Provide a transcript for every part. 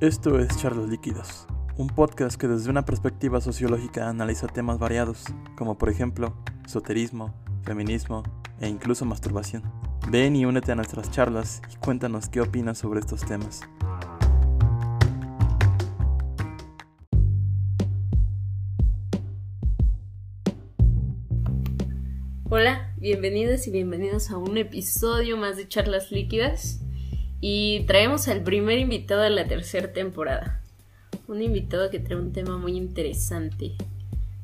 Esto es Charlas Líquidos, un podcast que desde una perspectiva sociológica analiza temas variados, como por ejemplo, esoterismo, feminismo e incluso masturbación. Ven y únete a nuestras charlas y cuéntanos qué opinas sobre estos temas. Hola, bienvenidas y bienvenidos a un episodio más de Charlas Líquidas. Y traemos al primer invitado de la tercera temporada. Un invitado que trae un tema muy interesante.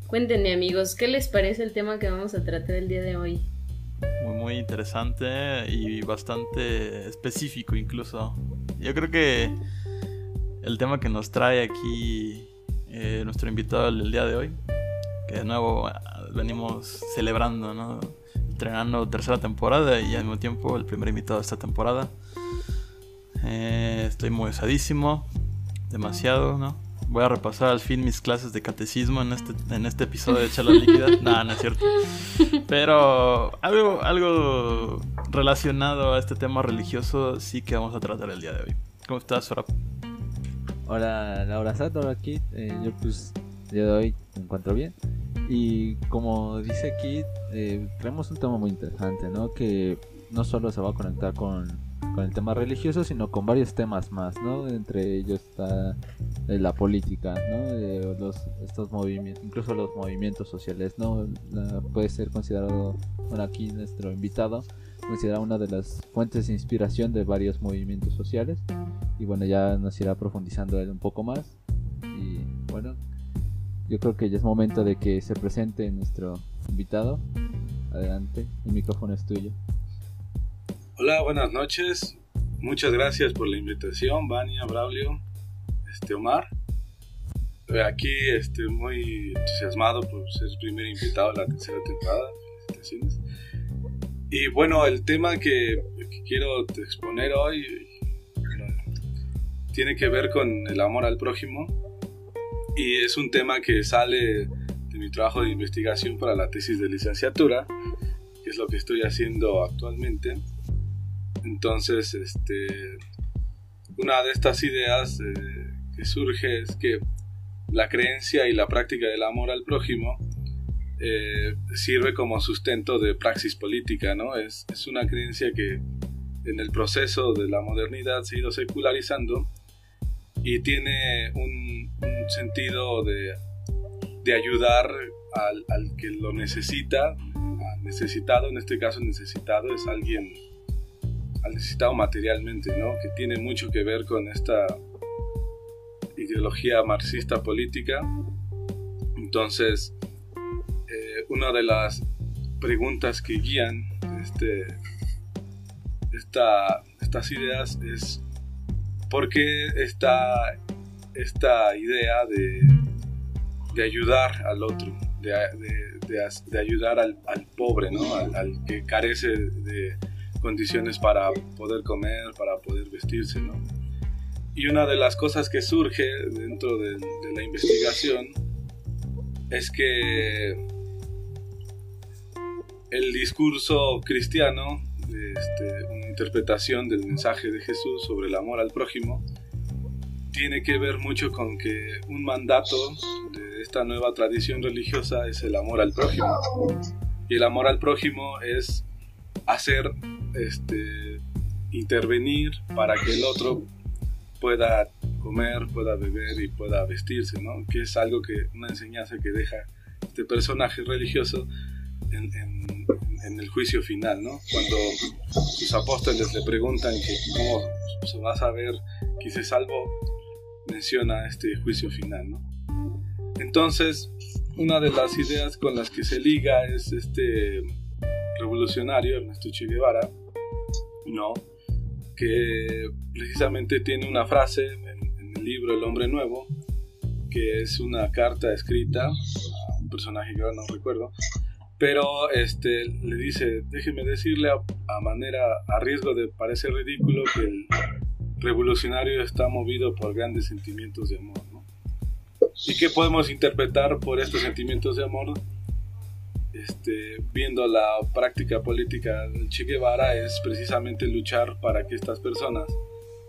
Cuéntenme amigos, ¿qué les parece el tema que vamos a tratar el día de hoy? Muy, muy interesante y bastante específico incluso. Yo creo que el tema que nos trae aquí eh, nuestro invitado el día de hoy, que de nuevo ah, venimos celebrando, ¿no? Estrenando tercera temporada y al mismo tiempo el primer invitado de esta temporada. Eh, estoy muy osadísimo, demasiado, ¿no? Voy a repasar al fin mis clases de catecismo en este, en este episodio de Charla Líquida. no, no es cierto. Pero algo, algo relacionado a este tema religioso sí que vamos a tratar el día de hoy. ¿Cómo estás, Sorap? Hola, Laura Sato aquí. Eh, yo pues el día de hoy me encuentro bien. Y como dice aquí, eh, traemos un tema muy interesante, ¿no? Que no solo se va a conectar con con el tema religioso, sino con varios temas más, ¿no? Entre ellos está eh, la política, ¿no? los, estos movimientos, incluso los movimientos sociales, ¿no? puede ser considerado, bueno, aquí nuestro invitado, considera una de las fuentes de inspiración de varios movimientos sociales. Y bueno, ya nos irá profundizando él un poco más. Y bueno, yo creo que ya es momento de que se presente nuestro invitado. Adelante, el micrófono es tuyo. Hola, buenas noches. Muchas gracias por la invitación, Vania, Braulio, este Omar. Aquí estoy muy entusiasmado por ser el primer invitado de la tercera temporada. Felicitaciones. Y bueno, el tema que, quiero exponer hoy tiene que ver con el amor al prójimo y es un tema que sale de mi trabajo de investigación para la tesis de licenciatura, que es lo que estoy haciendo actualmente. Entonces, este, una de estas ideas eh, que surge es que la creencia y la práctica del amor al prójimo eh, sirve como sustento de praxis política, ¿no? Es, una creencia que en el proceso de la modernidad se ha ido secularizando y tiene un, sentido de, ayudar al, al, que lo necesita, necesitado, en este caso necesitado es alguien necesitado materialmente, ¿no? que tiene mucho que ver con esta ideología marxista política. Entonces, eh, una de las preguntas que guían este, esta, estas ideas es por qué está esta idea de, de ayudar al otro, de, de, ayudar al, al, pobre, ¿no? al que carece de, condiciones para poder comer, para poder vestirse, ¿no? Y una de las cosas que surge dentro de, la investigación es que el discurso cristiano, este, una interpretación del mensaje de Jesús sobre el amor al prójimo, tiene que ver mucho con que un mandato de esta nueva tradición religiosa es el amor al prójimo. Y el amor al prójimo es hacer este, intervenir para que el otro pueda comer, pueda beber y pueda vestirse, ¿no? Que es algo que, una enseñanza que deja este personaje religioso en, el juicio final, ¿no? Cuando sus apóstoles le preguntan cómo se va a saber que se salvó, menciona este juicio final, ¿no? Entonces, una de las ideas con las que se liga es este revolucionario, Ernesto Che Guevara, ¿no? que precisamente tiene una frase en, el libro El hombre nuevo, que es una carta escrita a un personaje que ahora no recuerdo, pero este, le dice, déjeme decirle a, manera, a riesgo de parecer ridículo, que el revolucionario está movido por grandes sentimientos de amor. ¿no? ¿Y qué podemos interpretar por estos sentimientos de amor? Este, viendo la práctica política del Che Guevara es precisamente luchar para que estas personas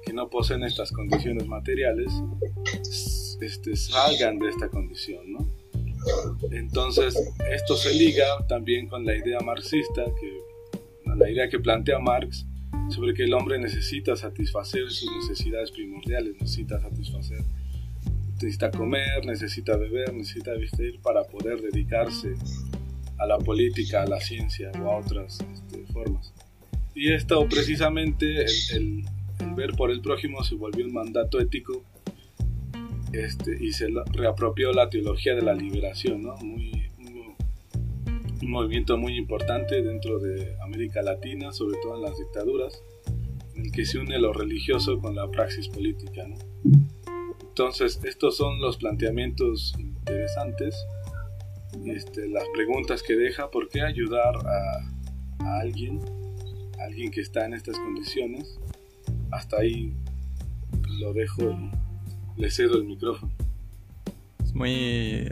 que no poseen estas condiciones materiales este, salgan de esta condición. Entonces, esto se liga también con la idea marxista, la idea que plantea Marx sobre que el hombre necesita satisfacer sus necesidades primordiales, necesita satisfacer, necesita comer, necesita beber, necesita vestir para poder dedicarse a la política, a la ciencia o a otras este, formas. Y esto precisamente, el, ver por el prójimo se volvió un mandato ético este, y se reapropió la teología de la liberación, ¿no? Un movimiento muy importante dentro de América Latina, sobre todo en las dictaduras, en el que se une lo religioso con la praxis política. Entonces, estos son los planteamientos interesantes, este, las preguntas que deja, ¿por qué ayudar a, a alguien, alguien que está en estas condiciones? Hasta ahí lo dejo le cedo el micrófono. Es muy,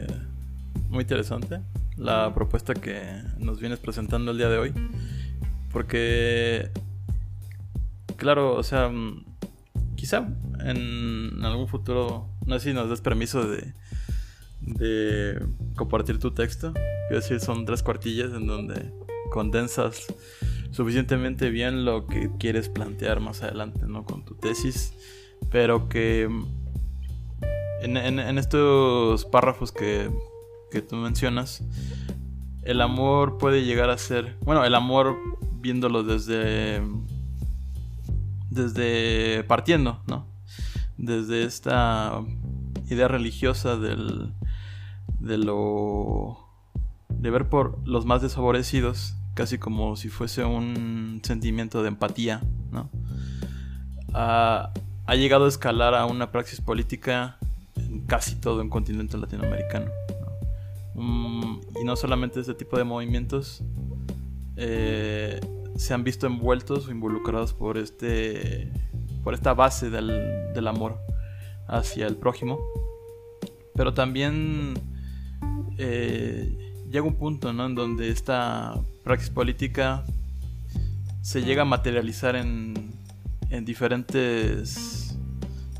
muy interesante la propuesta que nos vienes presentando el día de hoy. Porque, claro, o sea, mm, quizá en algún futuro, no sé si nos des permiso de, de compartir tu texto. Quiero decir, son tres cuartillas en donde condensas suficientemente bien lo que quieres plantear más adelante, ¿no? Con tu tesis, pero que mm, en, estos párrafos que que tú mencionas, el amor puede llegar a ser, bueno, el amor viéndolo desde desde partiendo, ¿no? Desde esta idea religiosa del de lo de ver por los más desfavorecidos, casi como si fuese un sentimiento de empatía, ¿no? ha llegado a escalar a una praxis política en casi todo el continente latinoamericano. Mm, y no solamente este tipo de movimientos eh, se han visto envueltos o involucrados por este por esta base del, amor hacia el prójimo pero también eh, llega un punto ¿no? en donde esta praxis política se llega a materializar en, en diferentes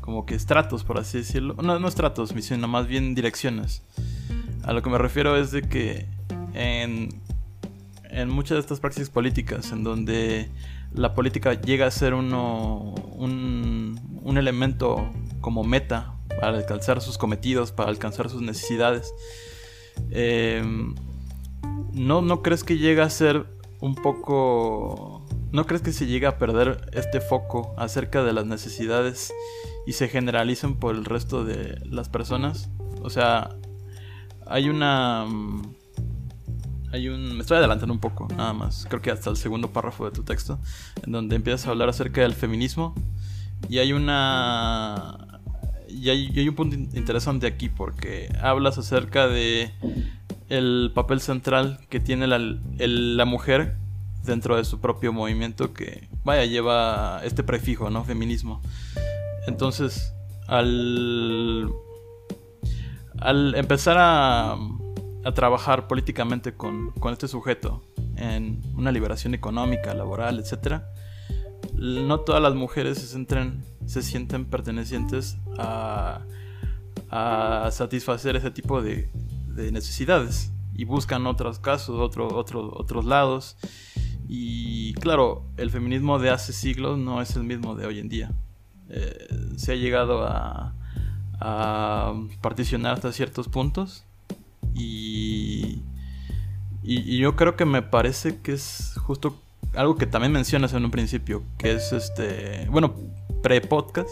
como que estratos por así decirlo no, no estratos sino más bien direcciones a lo que me refiero es de que en, en muchas de estas prácticas políticas, en donde la política llega a ser uno, un, un elemento como meta para alcanzar sus cometidos, para alcanzar sus necesidades, em, ¿no, ¿no crees que llega a ser un poco... ¿No crees que se llega a perder este foco acerca de las necesidades y se generalicen por el resto de las personas? O sea, hay una... Mm, hay un... Me estoy adelantando un poco, nada más. Creo que hasta el segundo párrafo de tu texto, en donde empiezas a hablar acerca del feminismo. Y hay una... Y hay, un punto interesante aquí porque hablas acerca de el papel central que tiene la, la mujer dentro de su propio movimiento que, vaya, lleva este prefijo, ¿no? Feminismo. Entonces, al al empezar a, trabajar políticamente con, este sujeto en una liberación económica, laboral, etc., no todas las mujeres se, se sienten pertenecientes a, satisfacer ese tipo de, necesidades y buscan otros casos, otro, otros lados. Y claro, el feminismo de hace siglos no es el mismo de hoy en día. Eh, se ha llegado a, a particionar hasta ciertos puntos. Y, y, yo creo que me parece que es justo algo que también mencionas en un principio, que es este, bueno, pre-podcast,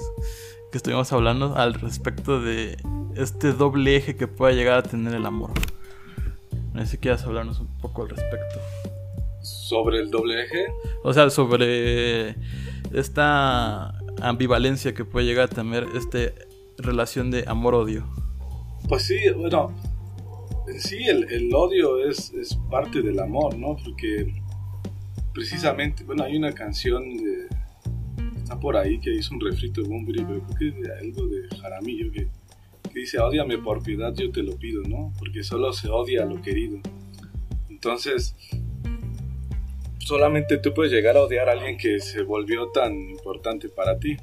que estuvimos hablando al respecto de este doble eje que pueda llegar a tener el amor. No sé si quieras hablarnos un poco al respecto. ¿Sobre el doble eje? O sea, sobre esta ambivalencia que puede llegar a tener este relación de amor-odio? Pues sí, bueno, en sí el, odio es, es, parte del amor, ¿no? Porque precisamente, bueno, hay una canción de, está por ahí que hizo un refrito de Bumburi, pero creo que es algo de Jaramillo que, dice, odiame por piedad, yo te lo pido, ¿no? Porque solo se odia lo querido. Entonces, solamente tú puedes llegar a odiar a alguien que se volvió tan importante para ti.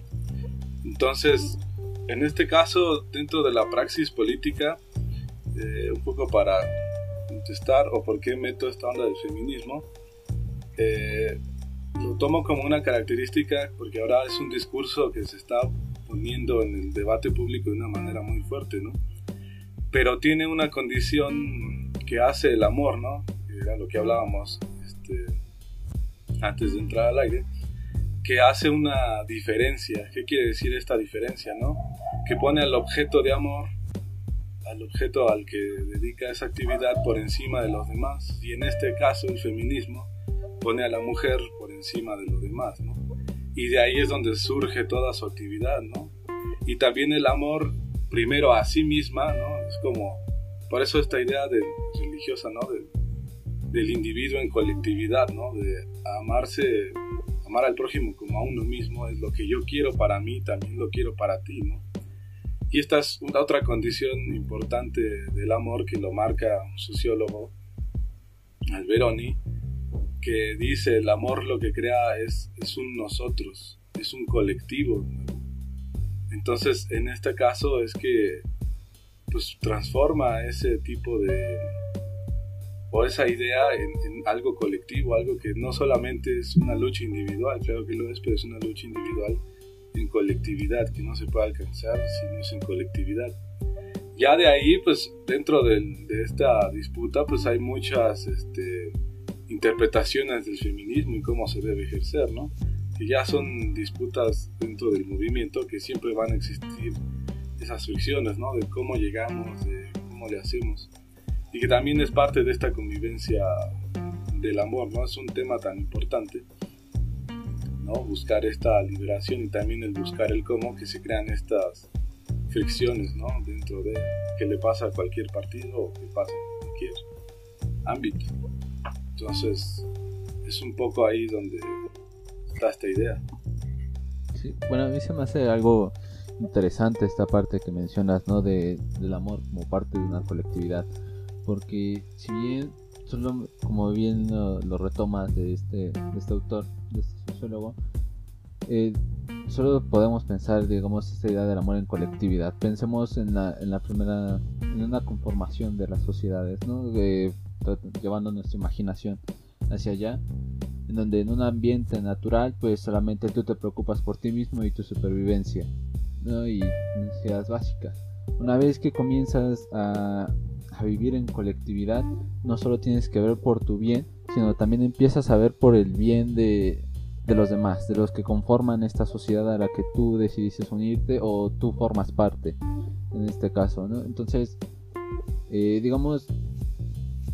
Entonces, en este caso, dentro de la praxis política, eh, un poco para contestar o por qué meto esta onda del feminismo, eh, lo tomo como una característica porque ahora es un discurso que se está poniendo en el debate público de una manera muy fuerte, ¿no? Pero tiene una condición que hace el amor, ¿no? Era lo que hablábamos este, antes de entrar al aire, que hace una diferencia. ¿Qué quiere decir esta diferencia, no? Que pone al objeto de amor, al objeto al que dedica esa actividad por encima de los demás. Y en este caso el feminismo pone a la mujer por encima de los demás, ¿no? Y de ahí es donde surge toda su actividad, ¿no? Y también el amor primero a sí misma, ¿no? Es como, por eso esta idea de, religiosa, ¿no? del individuo en colectividad, ¿no? De amarse amar al prójimo como a uno mismo es lo que yo quiero para mí, también lo quiero para ti, ¿no? Y esta es una otra condición importante del amor que lo marca un sociólogo, Alberoni, que dice el amor lo que crea es, es un nosotros, es un colectivo. Entonces, en este caso es que pues transforma ese tipo de, o esa idea en, algo colectivo, algo que no solamente es una lucha individual, claro que lo es, pero es una lucha individual en colectividad, que no se puede alcanzar si no es en colectividad. Ya de ahí, pues dentro de, esta disputa, pues hay muchas este, interpretaciones del feminismo y cómo se debe ejercer, ¿no? Que ya son disputas dentro del movimiento que siempre van a existir esas fricciones, ¿no? De cómo llegamos, de cómo le hacemos y que también es parte de esta convivencia del amor, ¿no? Es un tema tan importante, ¿no? Buscar esta liberación y también el buscar el cómo que se crean estas fricciones, ¿no? Dentro de que le pasa a cualquier partido o que pasa en cualquier ámbito. Entonces, es un poco ahí donde está esta idea. Sí, bueno, a mí se me hace algo interesante esta parte que mencionas, ¿no? De, del amor como parte de una colectividad porque si bien solo como bien lo, retomas de este, de este autor, de este sociólogo, eh, solo podemos pensar, digamos, esta idea del amor en colectividad. Pensemos en la, en la primera, en una conformación de las sociedades, ¿no? Llevando nuestra imaginación hacia allá, en donde en un ambiente natural, pues solamente tú te preocupas por ti mismo y tu supervivencia, ¿no? Y necesidades básicas. Una vez que comienzas a a vivir en colectividad, no solo tienes que ver por tu bien, sino también empiezas a ver por el bien de, de los demás, de los que conforman esta sociedad a la que tú decidiste unirte o tú formas parte, en este caso, ¿no? Entonces, eh, digamos,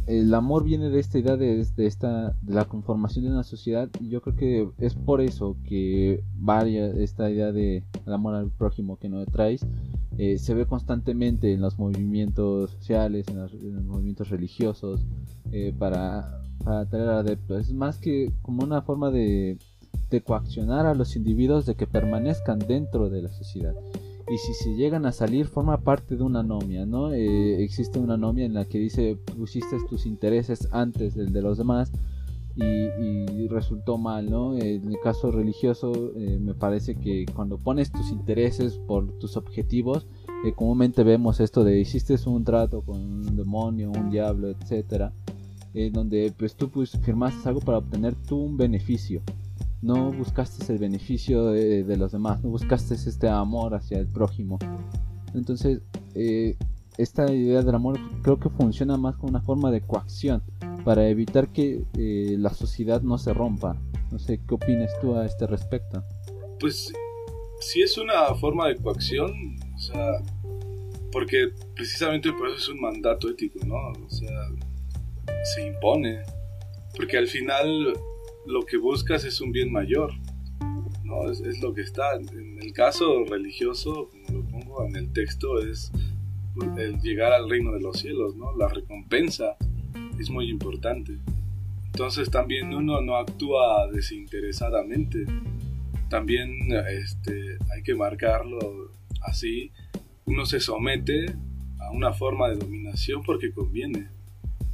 el amor viene de esta idea de, esta de la conformación de una sociedad y yo creo que es por eso que varia esta idea de el amor al prójimo que no traes eh, se ve constantemente en los movimientos sociales en los, movimientos religiosos eh, para, para atraer adeptos. Es más que como una forma de, de coaccionar a los individuos de que permanezcan dentro de la sociedad y si se llegan a salir forma parte de una nomia, ¿no? Eh, existe una nomia en la que dice pusiste tus intereses antes del de los demás y, resultó mal, ¿no? En el caso religioso eh, me parece que cuando pones tus intereses por tus objetivos, eh, comúnmente vemos esto de hiciste un trato con un demonio, un diablo, etcétera, donde pues tú pues, firmaste algo para obtener tú un beneficio no buscaste el beneficio de, los demás, no buscaste este amor hacia el prójimo. Entonces, eh, esta idea del amor creo que funciona más como una forma de coacción para evitar que eh, la sociedad no se rompa. No sé, ¿qué opinas tú a este respecto? Pues si es una forma de coacción, o sea, porque precisamente por eso es un mandato ético, ¿no? O sea, se impone. Porque al final lo que buscas es un bien mayor, ¿no? Es, lo que está. En el caso religioso, como lo pongo en el texto, es el llegar al reino de los cielos, ¿no? La recompensa es muy importante. Entonces también uno no actúa desinteresadamente. También este, hay que marcarlo así. Uno se somete a una forma de dominación porque conviene.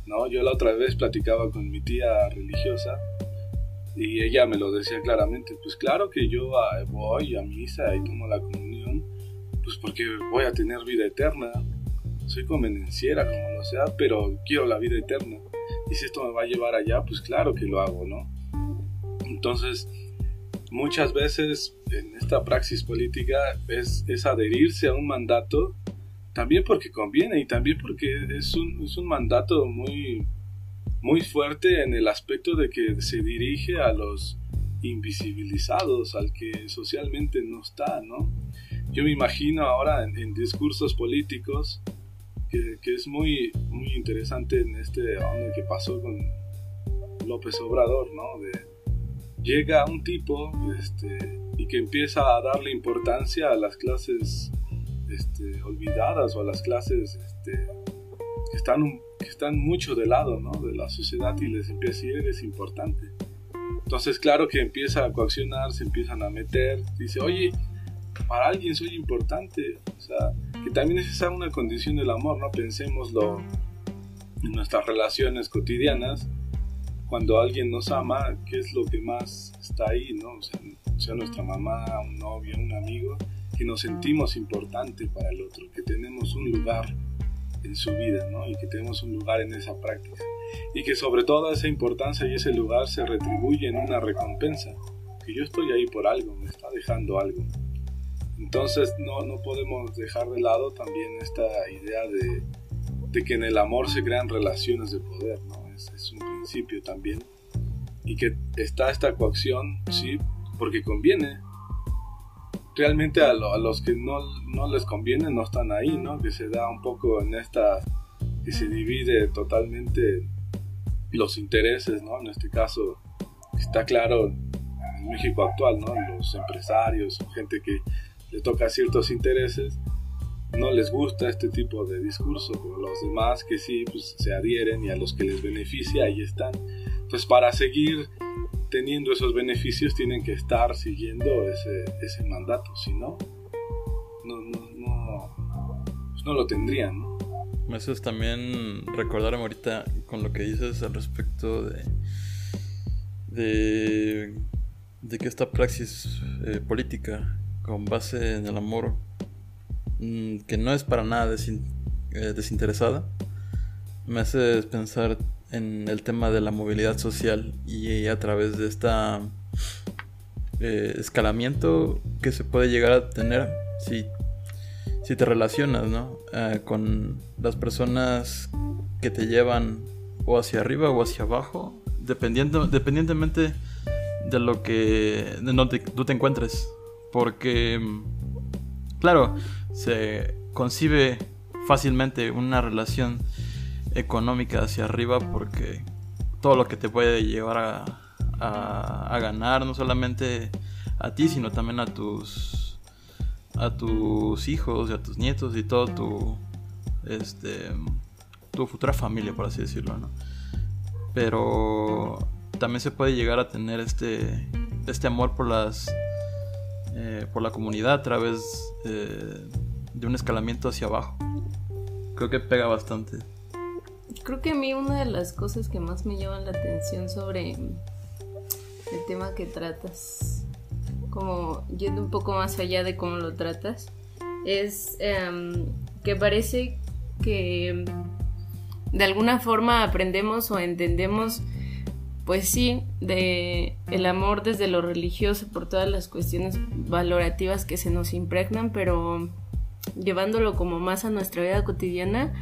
¿no? Yo la otra vez platicaba con mi tía religiosa y ella me lo decía claramente, pues claro que yo ah, voy a misa y tomo la comunión pues porque voy a tener vida eterna. Soy convenenciera, como lo sea, pero quiero la vida eterna. Y si esto me va a llevar allá, pues claro que lo hago, ¿no? Entonces, muchas veces en esta praxis política es, es adherirse a un mandato, también porque conviene y también porque es un, es un mandato muy, muy fuerte en el aspecto de que se dirige a los invisibilizados, al que socialmente no está, ¿no? Yo me imagino ahora en, discursos políticos que, es muy, muy interesante en este onda que pasó con López Obrador, ¿no? De, llega un tipo este, y que empieza a darle importancia a las clases este, olvidadas o a las clases este, que, están que están mucho de lado ¿no? de la sociedad y les empieza a decir eres importante. Entonces claro que empieza a coaccionar, se empiezan a meter, dice, oye, para alguien soy importante, o sea, que también es esa una condición del amor, ¿no? Pensémoslo en nuestras relaciones cotidianas, cuando alguien nos ama, ¿qué es lo que más está ahí, no? O sea, sea nuestra mamá, un novio, un amigo, que nos sentimos importante para el otro, que tenemos un lugar en su vida, ¿no? Y que tenemos un lugar en esa práctica. Y que sobre todo esa importancia y ese lugar se retribuye en una recompensa. Que yo estoy ahí por algo, me está dejando algo. Entonces no, no podemos dejar de lado también esta idea de, de que en el amor se crean relaciones de poder, ¿no? Es, es un principio también. Y que está esta coacción, sí, porque conviene, realmente a, los que no, no, les conviene no están ahí, ¿no? Que se da un poco en esta, que se divide totalmente los intereses, ¿no? En este caso está claro en México actual, ¿no? Los empresarios, gente que le toca ciertos intereses, no les gusta este tipo de discurso, pero los demás que sí, pues se adhieren y a los que les beneficia, ahí están. Entonces, para seguir teniendo esos beneficios tienen que estar siguiendo ese, mandato, si no, no, pues lo tendrían. ¿no? Eso es también recordarme ahorita con lo que dices al respecto de, de, que esta praxis eh, política con base en el amor, mm, que no es para nada eh, desinteresada, me hace pensar en el tema de la movilidad social y a través de esta eh, escalamiento que se puede llegar a tener si, si te relacionas ¿no? Eh, con las personas que te llevan o hacia arriba o hacia abajo dependiendo, dependientemente de lo que de donde tú te encuentres porque claro se concibe fácilmente una relación económica hacia arriba porque todo lo que te puede llevar a, a, ganar, no solamente a ti, sino también a tus a tus hijos y a tus nietos y todo tu este tu futura familia por así decirlo ¿no? pero también se puede llegar a tener este este amor por las eh, por la comunidad a través eh, de un escalamiento hacia abajo creo que pega bastante Creo que a mí una de las cosas que más me llaman la atención sobre el tema que tratas, como yendo un poco más allá de cómo lo tratas, es em, que parece que de alguna forma aprendemos o entendemos, pues sí, de el amor desde lo religioso por todas las cuestiones valorativas que se nos impregnan, pero llevándolo como más a nuestra vida cotidiana,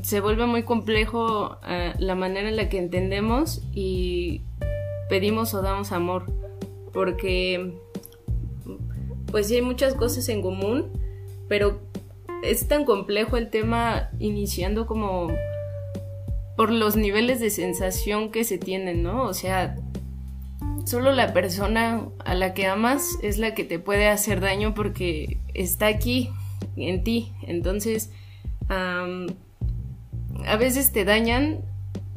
se vuelve muy complejo eh, la manera en la que entendemos y pedimos o damos amor, porque pues sí hay muchas cosas en común, pero es tan complejo el tema iniciando como por los niveles de sensación que se tienen, ¿no? O sea, solo la persona a la que amas es la que te puede hacer daño porque está aquí, en ti. Entonces, a veces te dañan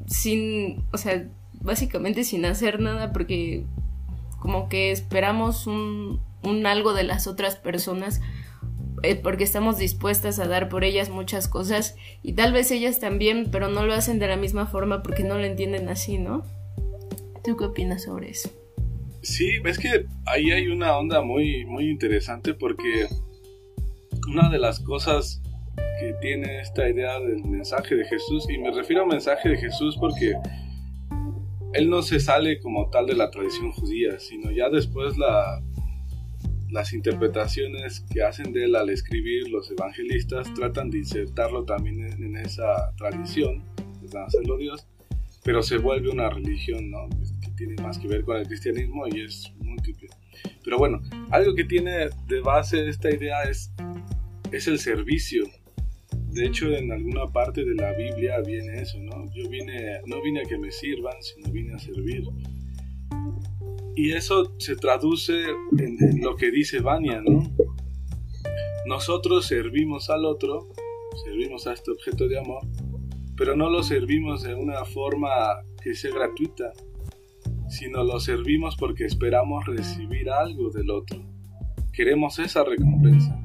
sin, o sea, básicamente sin hacer nada porque como que esperamos un, un algo de las otras personas eh, porque estamos dispuestas a dar por ellas muchas cosas y tal vez ellas también, pero no lo hacen de la misma forma porque no lo entienden así, ¿no? ¿Tú qué opinas sobre eso? Sí, es que ahí hay una onda muy, muy interesante porque una de las cosas que tiene esta idea del mensaje de Jesús, y me refiero al mensaje de Jesús porque él no se sale como tal de la tradición judía, sino ya después la, las interpretaciones que hacen de él al escribir los evangelistas tratan de insertarlo también en, esa tradición, de hacerlo Dios, pero se vuelve una religión, ¿no? Que tiene más que ver con el cristianismo y es múltiple. Pero bueno, algo que tiene de base esta idea es, es el servicio. De hecho, en alguna parte de la Biblia viene eso, ¿no? Yo vine, no vine a que me sirvan, sino vine a servir. Y eso se traduce en, lo que dice Vania, ¿no? Nosotros servimos al otro, servimos a este objeto de amor, pero no lo servimos de una forma que sea gratuita, sino lo servimos porque esperamos recibir algo del otro. Queremos esa recompensa.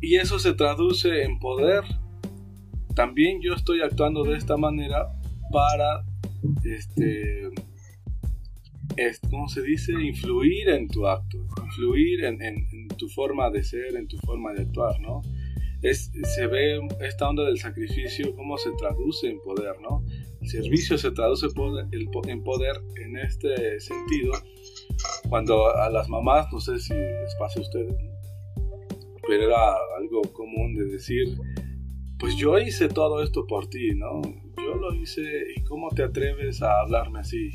Y eso se traduce en poder. También yo estoy actuando de esta manera para este es, ¿cómo se dice? Influir en tu acto, influir en, en, tu forma de ser, en tu forma de actuar, ¿no? Es, se ve esta onda del sacrificio, cómo se traduce en poder, ¿no? El servicio se traduce en poder en este sentido. Cuando a las mamás, no sé si les pasa a ustedes, pero era algo común de decir, pues yo hice todo esto por ti, ¿no? Yo lo hice y cómo te atreves a hablarme así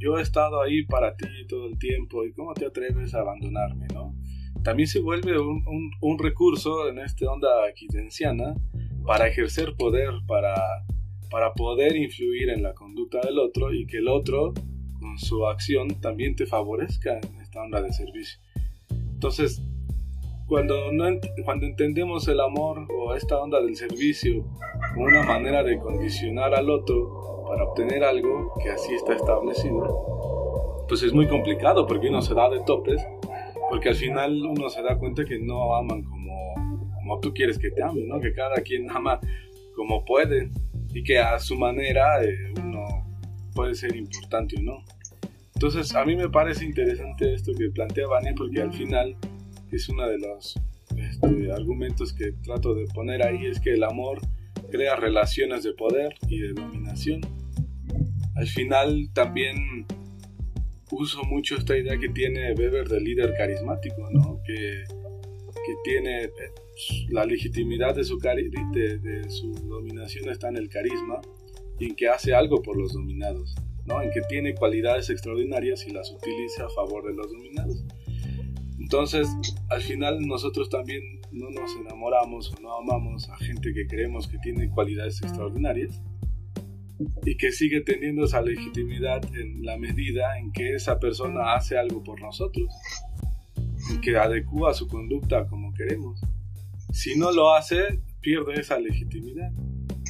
yo he estado ahí para ti todo el tiempo y cómo te atreves a abandonarme, ¿no? También se vuelve un, un, recurso en esta onda quitenciana para ejercer poder, para, para poder influir en la conducta del otro y que el otro, con su acción, también te favorezca en esta onda de servicio. Entonces, cuando, no cuando entendemos el amor o esta onda del servicio como una manera de condicionar al otro para obtener algo que así está establecido, pues es muy complicado porque uno se da de topes, porque al final uno se da cuenta que no aman como, como tú quieres que te amen, ¿no? que cada quien ama como puede y que a su manera eh, uno puede ser importante o no. Entonces a mí me parece interesante esto que plantea Vania porque al final es uno de los este, argumentos que trato de poner ahí, es que el amor crea relaciones de poder y de dominación al final también uso mucho esta idea que tiene Weber del líder carismático, ¿no? que, que tiene eh, la legitimidad de su, de, de su dominación está en el carisma y en que hace algo por los dominados, ¿no? en que tiene cualidades extraordinarias y las utiliza a favor de los dominados. Entonces, al final nosotros también no nos enamoramos o no amamos a gente que creemos que tiene cualidades extraordinarias, y que sigue teniendo esa legitimidad en la medida en que esa persona hace algo por nosotros, en que adecua su conducta como queremos. Si no lo hace, pierde esa legitimidad,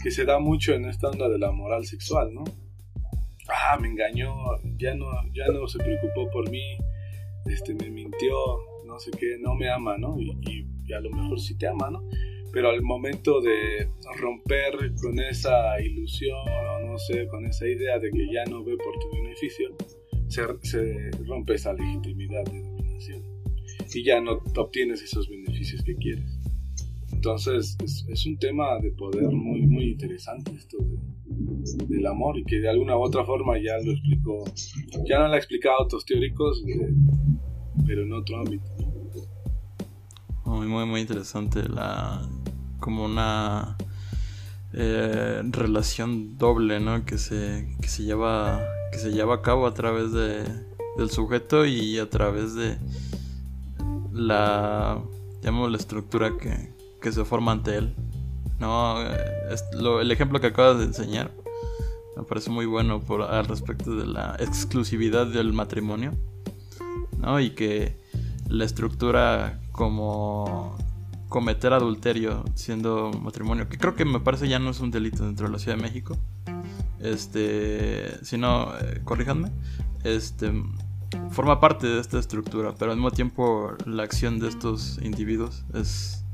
que se da mucho en esta onda de la moral sexual, ¿no? Ah, me engañó, ya no, ya no se preocupó por mí, este, me mintió, no sé qué, no me ama, ¿no? Y, a lo mejor sí te ama, ¿no? pero al momento de romper con esa ilusión o no sé, con esa idea de que ya no ve por tu beneficio, se, se rompe esa legitimidad de dominación y ya no obtienes esos beneficios que quieres. Entonces es, un tema de poder muy, muy interesante esto del amor y que de alguna u otra forma ya lo explicó, ya no lo ha explicado otros teóricos, eh, pero en otro ámbito. Muy, muy, muy interesante la, como una eh, relación doble, ¿no? Que se, que se lleva que se lleva a cabo a través de, del sujeto y a través de la la estructura que, que se forma ante él. No, es el ejemplo que acabas de enseñar me parece muy bueno por al respecto de la exclusividad del matrimonio, ¿no? Y que la estructura como cometer adulterio siendo matrimonio, que creo que me parece ya no es un delito dentro de la Ciudad de México. Este, si no, eh, corríjanme. Este forma parte de esta estructura, pero al mismo tiempo la acción de estos individuos es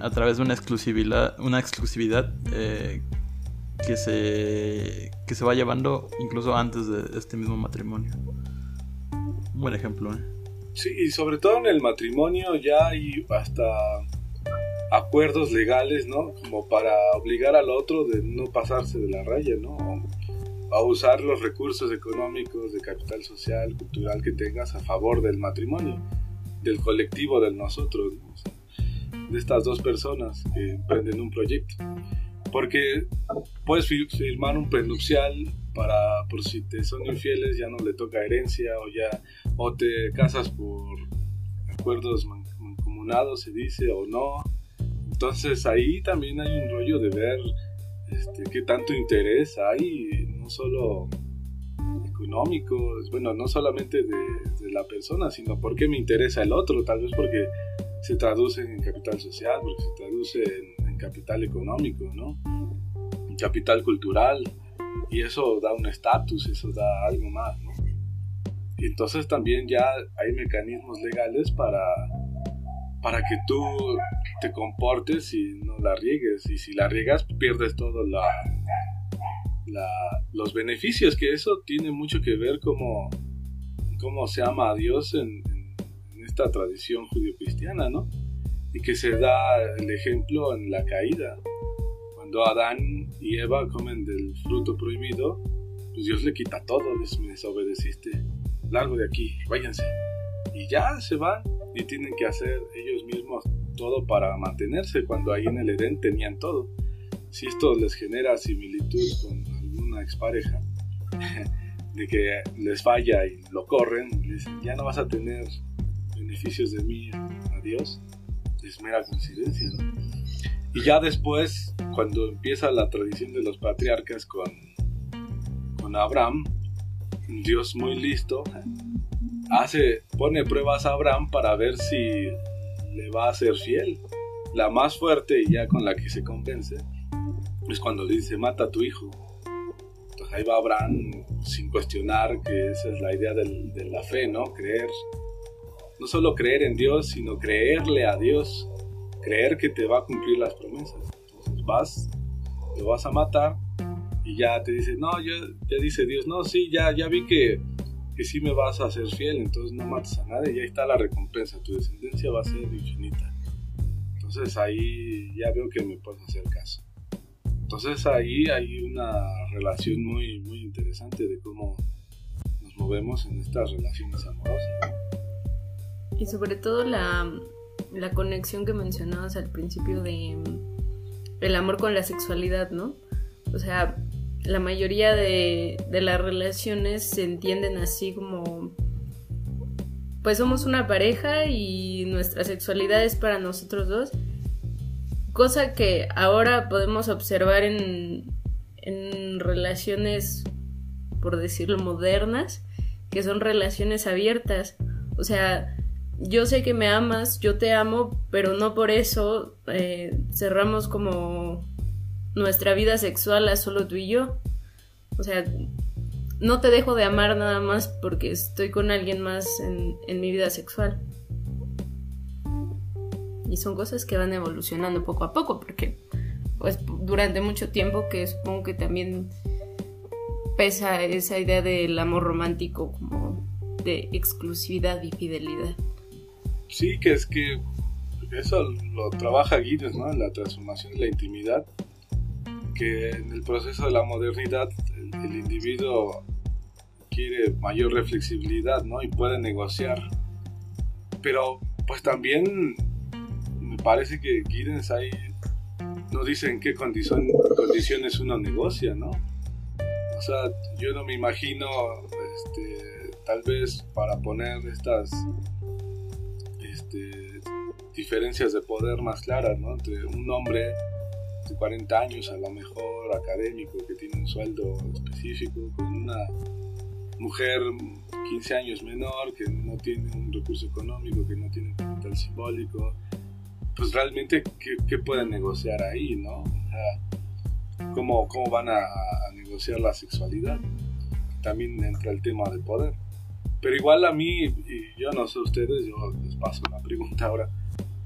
a través de una exclusividad, una exclusividad eh, que se que se va llevando incluso antes de este mismo matrimonio. Un buen ejemplo. ¿eh? Sí, y sobre todo en el matrimonio ya hay hasta acuerdos legales, ¿no? Como para obligar al otro de no pasarse de la raya, ¿no? A usar los recursos económicos de capital social, cultural que tengas a favor del matrimonio, del colectivo, del nosotros, de estas dos personas que emprenden un proyecto. Porque puedes firmar un prenupcial para por si te son infieles ya no le toca herencia o ya o te casas por acuerdos mancomunados se dice o no entonces ahí también hay un rollo de ver este, qué tanto interés hay no solo económico bueno no solamente de, la persona sino por qué me interesa el otro tal vez porque se traduce en capital social porque se traduce en, en capital económico no en capital cultural y eso da un estatus, eso da algo más, ¿no? Y entonces también ya hay mecanismos legales para, para que tú te comportes y no la riegues. Y si la riegas, pierdes todos la, los beneficios, que eso tiene mucho que ver como cómo se ama a Dios en, esta tradición judio-cristiana, ¿no? Y que se da el ejemplo en la caída cuando Adán y Eva comen del fruto prohibido, pues Dios le quita todo, les me desobedeciste, largo de aquí, váyanse. Y ya se van y tienen que hacer ellos mismos todo para mantenerse cuando ahí en el Edén tenían todo. Si esto les genera similitud con alguna expareja, de que les falla y lo corren, y dicen, ya no vas a tener beneficios de mí, adiós, es mera coincidencia, ¿no? Y ya después, cuando empieza la tradición de los patriarcas con, con Abraham, Dios muy listo, hace, pone pruebas a Abraham para ver si le va a ser fiel. La más fuerte y ya con la que se convence es cuando dice, mata a tu hijo. Entonces ahí va Abraham sin cuestionar que esa es la idea de la fe, ¿no? Creer. No solo creer en Dios, sino creerle a Dios creer que te va a cumplir las promesas. Entonces vas, lo vas a matar y ya te dice, no, ya, ya dice Dios, no, sí, ya, ya vi que, que sí me vas a ser fiel, entonces no mates a nadie y ahí está la recompensa, tu descendencia va a ser infinita. Entonces ahí ya veo que me puedes hacer caso. Entonces ahí hay una relación muy, muy interesante de cómo nos movemos en estas relaciones amorosas. Y sobre todo la, la conexión que mencionabas al principio de el amor con la sexualidad, ¿no? O sea, la mayoría de, de las relaciones se entienden así como pues somos una pareja y nuestra sexualidad es para nosotros dos. Cosa que ahora podemos observar en, en relaciones, por decirlo, modernas, que son relaciones abiertas. O sea, yo sé que me amas, yo te amo, pero no por eso eh, cerramos como nuestra vida sexual a solo tú y yo. O sea, no te dejo de amar nada más porque estoy con alguien más en, mi vida sexual. Y son cosas que van evolucionando poco a poco, porque pues durante mucho tiempo que supongo que también pesa esa idea del amor romántico como de exclusividad y fidelidad. Sí, que es que eso lo trabaja Guinness, ¿no? La transformación de la intimidad, que en el proceso de la modernidad el, individuo quiere mayor reflexibilidad, ¿no? Y puede negociar. Pero, pues también me parece que Giddens ahí no dice en qué condición, condiciones uno negocia, ¿no? O sea, yo no me imagino, este, tal vez para poner estas este, diferencias de poder más claras, ¿no? Entre un hombre de 40 años, a lo mejor académico, que tiene un sueldo específico, con una mujer 15 años menor, que no tiene un recurso económico, que no tiene un capital simbólico, pues realmente, ¿qué, pueden negociar ahí, no? ¿cómo, ¿Cómo van a, a negociar la sexualidad? También entra el tema de poder. Pero igual a mí, y yo no sé ustedes, yo les paso una pregunta ahora.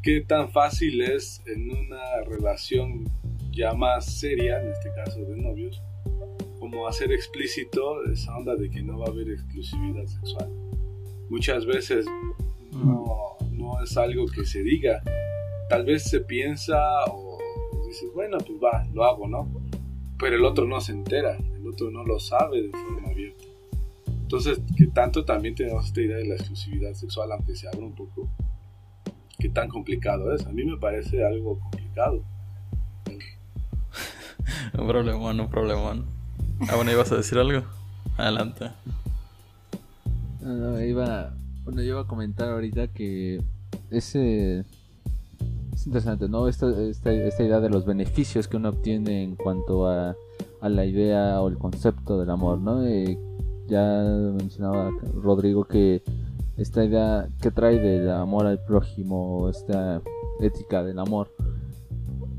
¿Qué tan fácil es en una relación ya más seria, en este caso de novios, como hacer explícito esa onda de que no va a haber exclusividad sexual? Muchas veces no, no es algo que se diga, tal vez se piensa o dices, bueno, pues va, lo hago, ¿no? Pero el otro no se entera, el otro no lo sabe de forma abierta. Entonces, que tanto también tenemos esta idea de la exclusividad sexual, aunque se abra un poco, qué tan complicado es. A mí me parece algo complicado. un problemón, un problemón. Ah, bueno, ¿ibas a decir algo? Adelante. No, iba, bueno, yo iba a comentar ahorita que ese es interesante, ¿no? Esta, esta, esta, idea de los beneficios que uno obtiene en cuanto a, a la idea o el concepto del amor, ¿no? Eh, ya mencionaba Rodrigo que esta idea que trae del amor al prójimo, esta ética del amor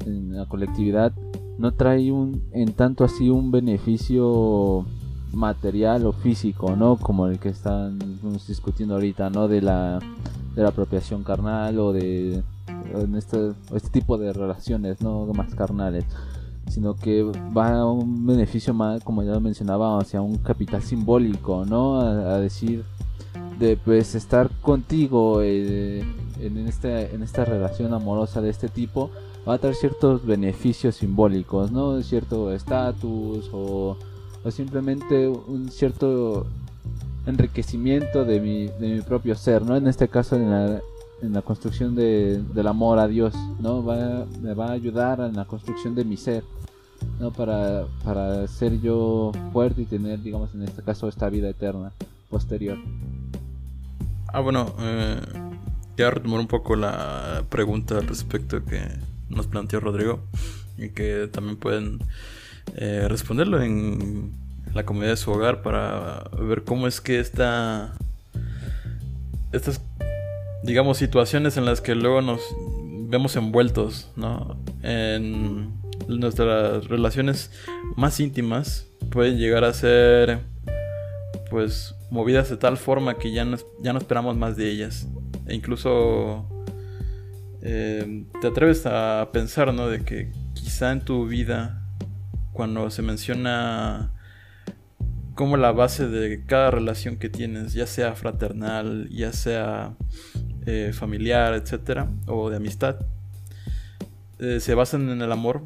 en la colectividad, no trae un, en tanto así un beneficio material o físico, ¿no? Como el que están discutiendo ahorita, ¿no? De la, de la apropiación carnal o de este, este tipo de relaciones, ¿no? Más carnales sino que va a un beneficio más, como ya lo mencionaba, hacia un capital simbólico, ¿no? A, decir de pues estar contigo eh, en, esta, en esta relación amorosa de este tipo va a traer ciertos beneficios simbólicos, ¿no? Cierto estatus o, o, simplemente un cierto enriquecimiento de mi, de mi propio ser, ¿no? En este caso en la, en la construcción de, del amor a Dios, ¿no? Va, me va a ayudar en la construcción de mi ser, ¿no? Para, para ser yo fuerte y tener, digamos, en este caso, esta vida eterna posterior. Ah, bueno, eh, quiero retomar un poco la pregunta al respecto que nos planteó Rodrigo y que también pueden eh, responderlo en la comunidad de su hogar para ver cómo es que esta estas digamos, situaciones en las que luego nos vemos envueltos, ¿no? En nuestras relaciones más íntimas pueden llegar a ser, pues, movidas de tal forma que ya no, ya no esperamos más de ellas. E incluso eh, te atreves a pensar, ¿no? De que quizá en tu vida, cuando se menciona como la base de cada relación que tienes, ya sea fraternal, ya sea eh, familiar, etcétera, o de amistad, eh, se basan en el amor.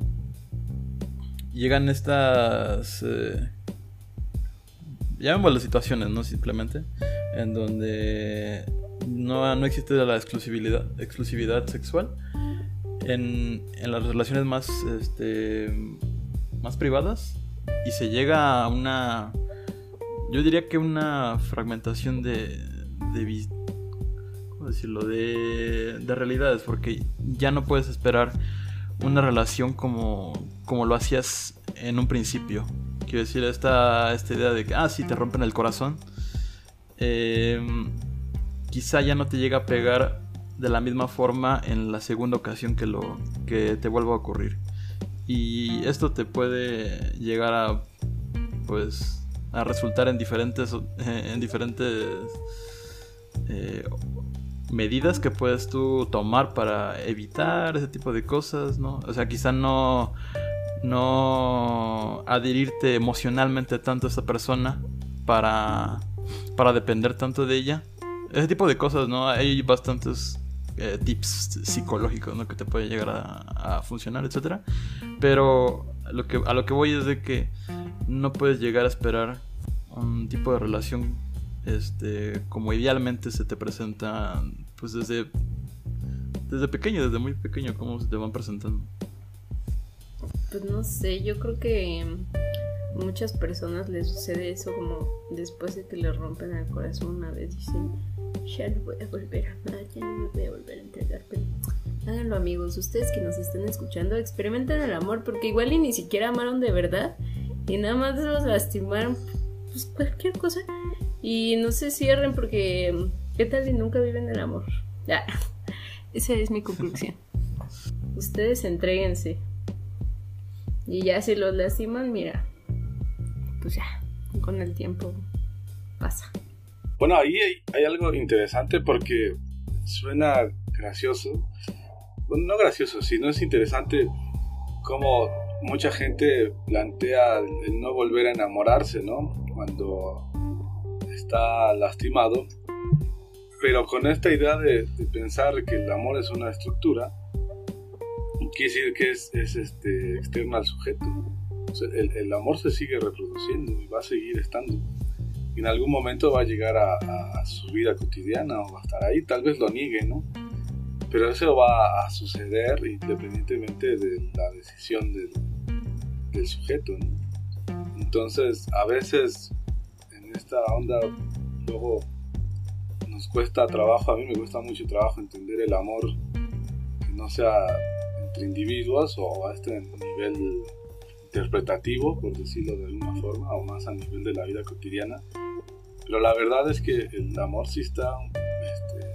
Llegan estas. Eh, las situaciones, ¿no? Simplemente. En donde no, no existe la exclusividad, exclusividad sexual. En, en las relaciones más, este, más privadas. Y se llega a una. Yo diría que una fragmentación de, de, decirlo? De, de realidades, porque ya no puedes esperar una relación como, como lo hacías en un principio. Quiero decir, esta, esta idea de que, ah, sí, te rompen el corazón. Em, quizá ya no te llega a pegar de la misma forma en la segunda ocasión que, lo, que te vuelva a ocurrir. Y esto te puede llegar a, pues, a resultar en diferentes, en diferentes eh, medidas que puedes tú tomar para evitar ese tipo de cosas, ¿no? O sea, quizá no, no adherirte emocionalmente tanto a esa persona para, para depender tanto de ella. Ese tipo de cosas, ¿no? Hay bastantes eh, tips psicológicos, ¿no? Que te puede llegar a, funcionar, etc. Pero lo que, a lo que voy es de que no puedes llegar a esperar un tipo de relación este, como idealmente se te presenta, pues desde, desde pequeño, desde muy pequeño, cómo se te van presentando. Pues no sé, yo creo que muchas personas les sucede eso como después de que le rompen el corazón una vez dicen, ya no voy a volver a amar, ya no me voy a volver a entregar, pero háganlo amigos, ustedes que nos estén escuchando, experimenten el amor porque igual y ni siquiera amaron de verdad y nada más los lastimaron, pues cualquier cosa y no se cierren porque, ¿qué tal si nunca viven el amor? Ya, esa es mi conclusión. Ustedes entreguense. Y ya si los lastiman, mira, pues ya, con el tiempo pasa. Bueno, ahí hay, algo interesante porque suena gracioso. Bueno, no gracioso, sino es interesante cómo mucha gente plantea el no volver a enamorarse, ¿no? Cuando está lastimado, pero con esta idea de, pensar que el amor es una estructura, quiere decir que es, es este, externo al sujeto. el, amor se sigue reproduciendo y va a seguir estando. Y en algún momento va a llegar a, su vida cotidiana o va a estar ahí. Tal vez lo niegue, ¿no? Pero eso va a suceder independientemente de la decisión del, del sujeto, ¿no? Entonces, a veces en esta onda, luego nos cuesta trabajo, a mí me cuesta mucho trabajo entender el amor que no sea entre individuos o a este nivel interpretativo, por decirlo de alguna forma, o más a nivel de la vida cotidiana. Pero la verdad es que el amor sí está, este,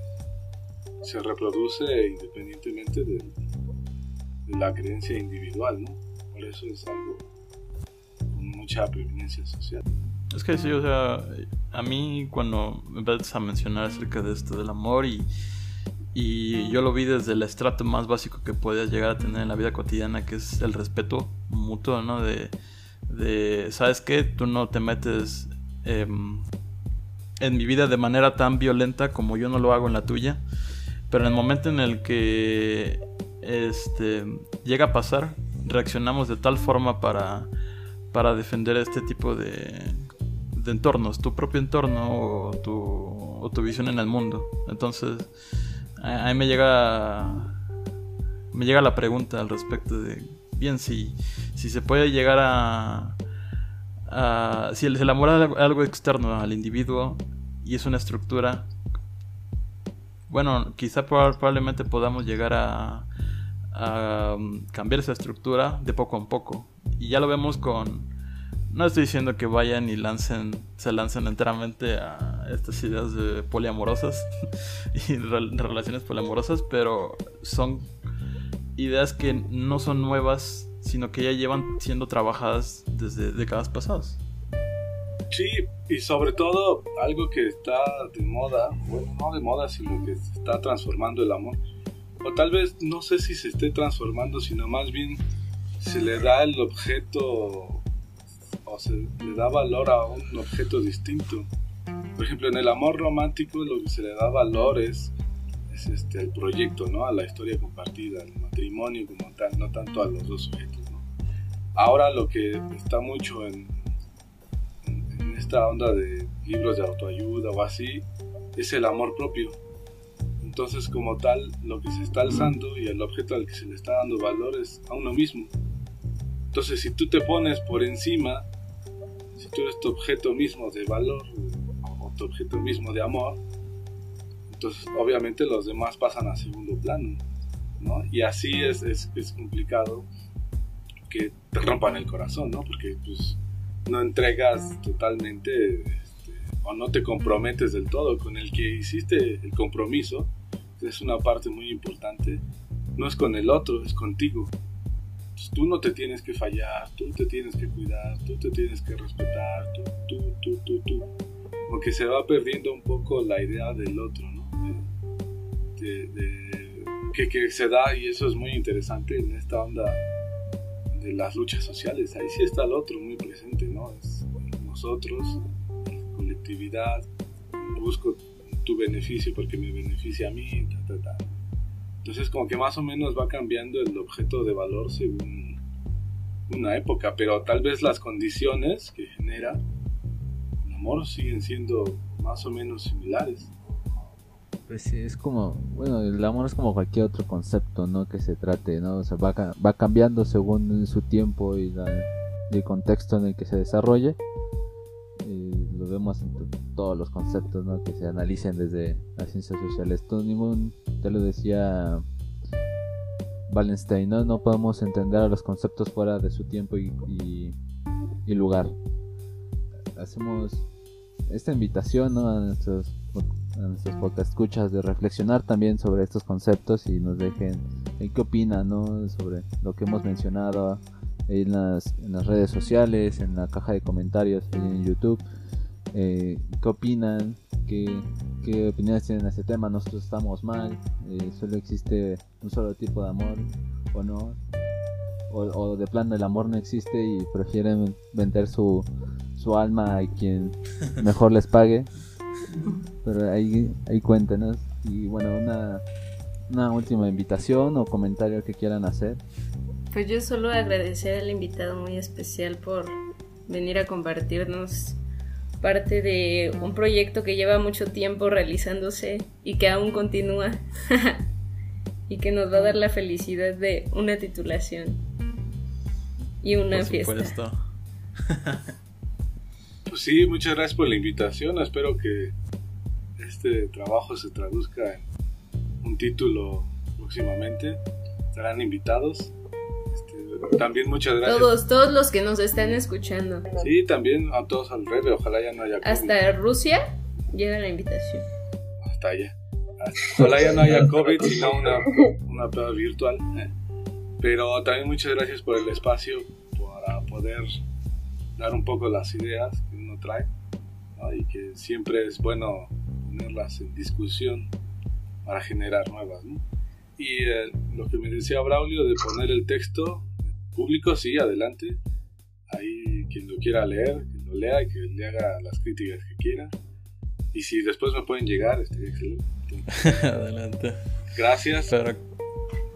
se reproduce independientemente de, la creencia individual, ¿no? Por eso es algo con mucha preeminencia social. Es que sí, o sea, a mí cuando empiezas a mencionar acerca de esto del amor y, y yo lo vi desde el estrato más básico que podías llegar a tener en la vida cotidiana, que es el respeto mutuo, ¿no? De, de ¿sabes qué? Tú no te metes eh, en mi vida de manera tan violenta como yo no lo hago en la tuya, pero en el momento en el que este, llega a pasar, reaccionamos de tal forma para, para defender este tipo de, de entornos, tu propio entorno o tu, o tu visión en el mundo. Entonces, a, mí me llega me llega la pregunta al respecto de bien si, si se puede llegar a, a si el, amor es algo externo al individuo y es una estructura bueno quizá probablemente podamos llegar a, a cambiar esa estructura de poco a poco. Y ya lo vemos con no estoy diciendo que vayan y lancen, se lancen enteramente a estas ideas de poliamorosas y relaciones poliamorosas, pero son ideas que no son nuevas, sino que ya llevan siendo trabajadas desde décadas pasadas. Sí, y sobre todo algo que está de moda, bueno, no de moda, sino que se está transformando el amor. O tal vez no sé si se esté transformando, sino más bien se le da el objeto o se le da valor a un objeto distinto. Por ejemplo, en el amor romántico lo que se le da valor es, es este, el proyecto, ¿no? A la historia compartida, al matrimonio como tal, no tanto a los dos sujetos, ¿no? Ahora lo que está mucho en, en esta onda de libros de autoayuda o así, es el amor propio. Entonces, como tal, lo que se está alzando y el objeto al que se le está dando valor es a uno mismo. Entonces, si tú te pones por encima si tú eres tu objeto mismo de valor o tu objeto mismo de amor, entonces obviamente los demás pasan a segundo plano, ¿no? Y así es, es, es complicado que te rompan el corazón, ¿no? Porque pues no entregas totalmente este, o no te comprometes del todo con el que hiciste el compromiso, es una parte muy importante, no es con el otro, es contigo tú no te tienes que fallar, tú te tienes que cuidar, tú te tienes que respetar, tú, tú, tú, tú, tú. Porque se va perdiendo un poco la idea del otro, ¿no? De, de, que, que, se da, y eso es muy interesante en esta onda de las luchas sociales. Ahí sí está el otro muy presente, ¿no? Es nosotros, colectividad, busco tu beneficio porque me beneficia a mí, ta, ta, ta. Entonces como que más o menos va cambiando el objeto de valor según una época, pero tal vez las condiciones que genera el amor siguen siendo más o menos similares. Pues sí, es como, bueno, el amor es como cualquier otro concepto, ¿no? Que se trate, ¿no? O sea, va, va cambiando según su tiempo y la, el contexto en el que se desarrolle. Y lo vemos en todos los conceptos, ¿no? Que se analicen desde las ciencias sociales. Todo ningún ya lo decía Wallenstein, ¿no? no podemos entender a los conceptos fuera de su tiempo y, y, y lugar. Hacemos esta invitación ¿no? a nuestros a nuestros podcast escuchas de reflexionar también sobre estos conceptos y nos dejen qué opinan ¿no? sobre lo que hemos mencionado en las, redes sociales, en la caja de comentarios en YouTube. Eh, ¿Qué opinan? ¿Qué, opiniones tienen a este tema, nosotros estamos mal, eh, solo existe un solo tipo de amor o no, o, de plano el amor no existe y prefieren vender su alma a quien mejor les pague, pero ahí, ahí cuéntenos. Y bueno, una una última invitación o comentario que quieran hacer. Pues yo solo agradecer al invitado muy especial por venir a compartirnos parte de un proyecto que lleva mucho tiempo realizándose y que aún continúa y que nos va a dar la felicidad de una titulación y una Por fiesta. supuesto. Pues sí, muchas gracias por la invitación. Espero que este trabajo se traduzca en un título próximamente. Estarán invitados. Este, también muchas gracias. Todos, todos los que nos están escuchando. Sí, también a todos al revés. Ojalá ya no haya COVID. Hasta Rusia llega la invitación. Hasta allá. Ojalá ya no haya COVID, sino una, una prueba virtual. Pero también muchas gracias por el espacio para poder dar un poco las ideas que uno trae ¿no? y que siempre es bueno ponerlas en discusión para generar nuevas. ¿no? Y eh, lo que me decía Braulio de poner el texto público, sí, adelante. Ahí quien lo quiera leer, que lo lea y que le haga las críticas que quiera. Y si después me pueden llegar, estaría excelente. Adelante. Gracias.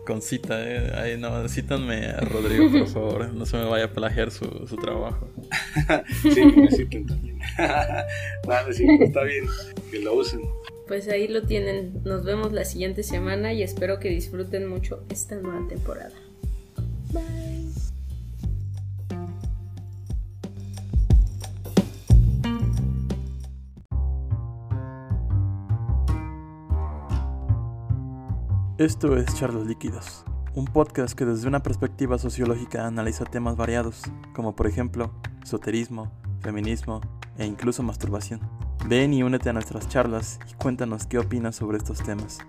Con cita, eh. Ahí no, cítanme a Rodrigo, por favor. No se me vaya a plagiar su, su trabajo. Sí, que me citen también. Vale, sí, está bien. Que lo usen. Pues ahí lo tienen. Nos vemos la siguiente semana y espero que disfruten mucho esta nueva temporada. Bye. Esto es Charlos Líquidos, un podcast que desde una perspectiva sociológica analiza temas variados, como por ejemplo, esoterismo, feminismo e incluso masturbación. Ven y únete a nuestras charlas y cuéntanos qué opinas sobre estos temas.